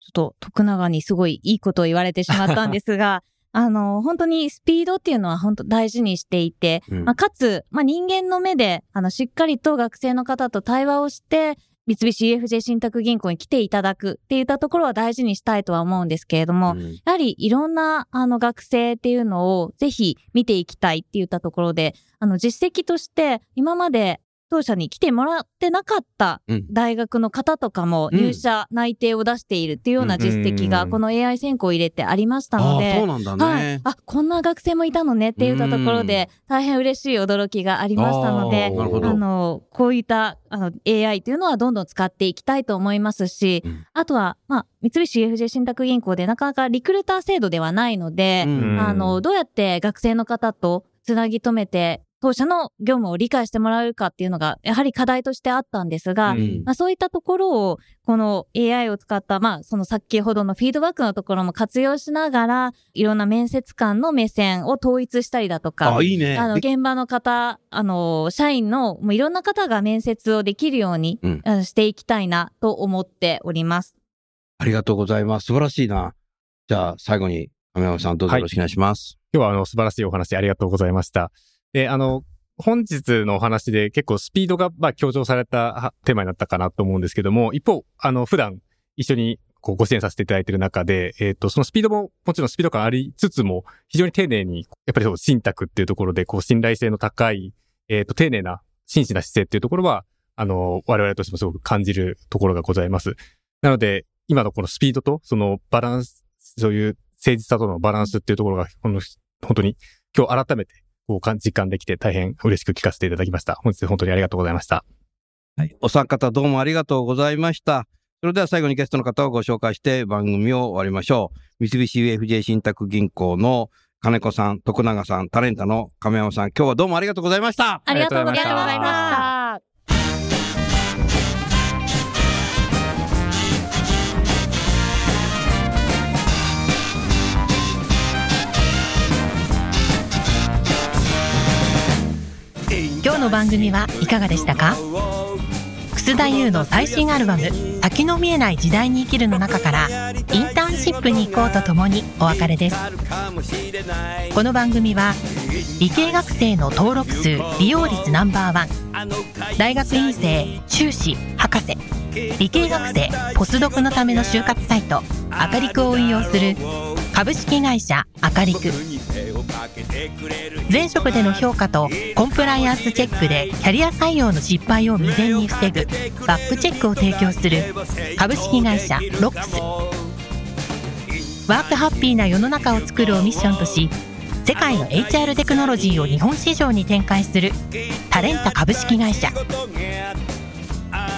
ちょっと徳永にすごいいいことを言われてしまったんですが、あの、本当にスピードっていうのは本当大事にしていて、うん。まあ、かつ、まあ、人間の目で、あの、しっかりと学生の方と対話をして、三菱 UFJ 信託銀行に来ていただくっていったところは大事にしたいとは思うんですけれども、うん。やはりいろんなあの学生っていうのをぜひ見ていきたいって言ったところで、あの実績として今まで当社に来てもらってなかったうん。大学の方とかもうん。入社内定を出しているっていうような実績うんがこの AI 選考を入れてありましたので、そうなんだね。はい。あ、こんな学生もいたのねって言ったところで、大変嬉しい驚きがありましたのであの、こういったあの AI というのはどんどん使っていきたいと思いますし、うん。あとは、まあ、三菱 UFJ 信託銀行でなかなかリクルーター制度ではないので、うん。あの、どうやって学生の方とつなぎ止めて、当社の業務を理解してもらえるかっていうのが、やはり課題としてあったんですが、うんまあ、そういったところを、この AI を使った、まあ、その先ほどのフィードバックのところも活用しながら、いろんな面接官の目線を統一したりだとか、あ、いいね。あの、現場の方、あの、社員の、もういろんな方が面接をできるように、うんしていきたいなと思っております。ありがとうございます。素晴らしいな。じゃあ、最後に、亀山さんどうぞよろしくお願いします。今日はあの素晴らしいお話ありがとうございました。で、あの、本日のお話で結構スピードがまあ強調されたテーマになったかなと思うんですけども、一方、あの、普段一緒にこうご支援させていただいている中で、えっ、と、そのスピードももちろんスピード感ありつつも、非常に丁寧に、やっぱりそう、信託っていうところで、こう、信頼性の高い、えっ、と、丁寧な、真摯な姿勢っていうところは、あの、我々としてもすごく感じるところがございます。なので、今のこのスピードと、そのバランス、そういう誠実さとのバランスっていうところが、この、本当に今日改めて、こうか、実感できて大変嬉しく聞かせていただきました。本日本当にありがとうございました。はい。お三方どうもありがとうございました。それでは最後にゲストの方をご紹介して番組を終わりましょう。三菱 UFJ 信託銀行の金子さん、徳永さん、タレンタの亀山さん、今日はどうもありがとうございました。ありがとうございましありがとうございまた。の番組はいかがでしたか？楠田優の最新アルバム「先の見えない時代に生きる」の中からインターンシップに行こうとともにお別れです。この番組は理系学生の登録数利用率ナンバーワン大学院生修士博士理系学生ポスドクのための就活サイトアカリクを運用する株式会社アカリク前職での評価とコンプライアンスチェックでキャリア採用の失敗を未然に防ぐ。バックチェックを提供する株式会社ロックス。ワークハッピーな世の中を作るをミッションとし世界の HR テクノロジーを日本市場に展開するタレンタ株式会社。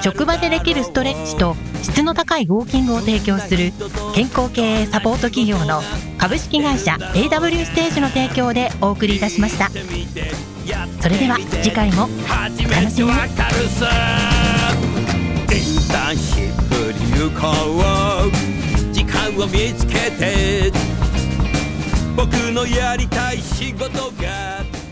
職場でできるストレッチと質の高いウォーキングを提供する健康経営サポート企業の株式会社 AW ステージの提供でお送りいたしました。それでは次回もお楽しみに。時間を見つけて僕のやりたい仕事が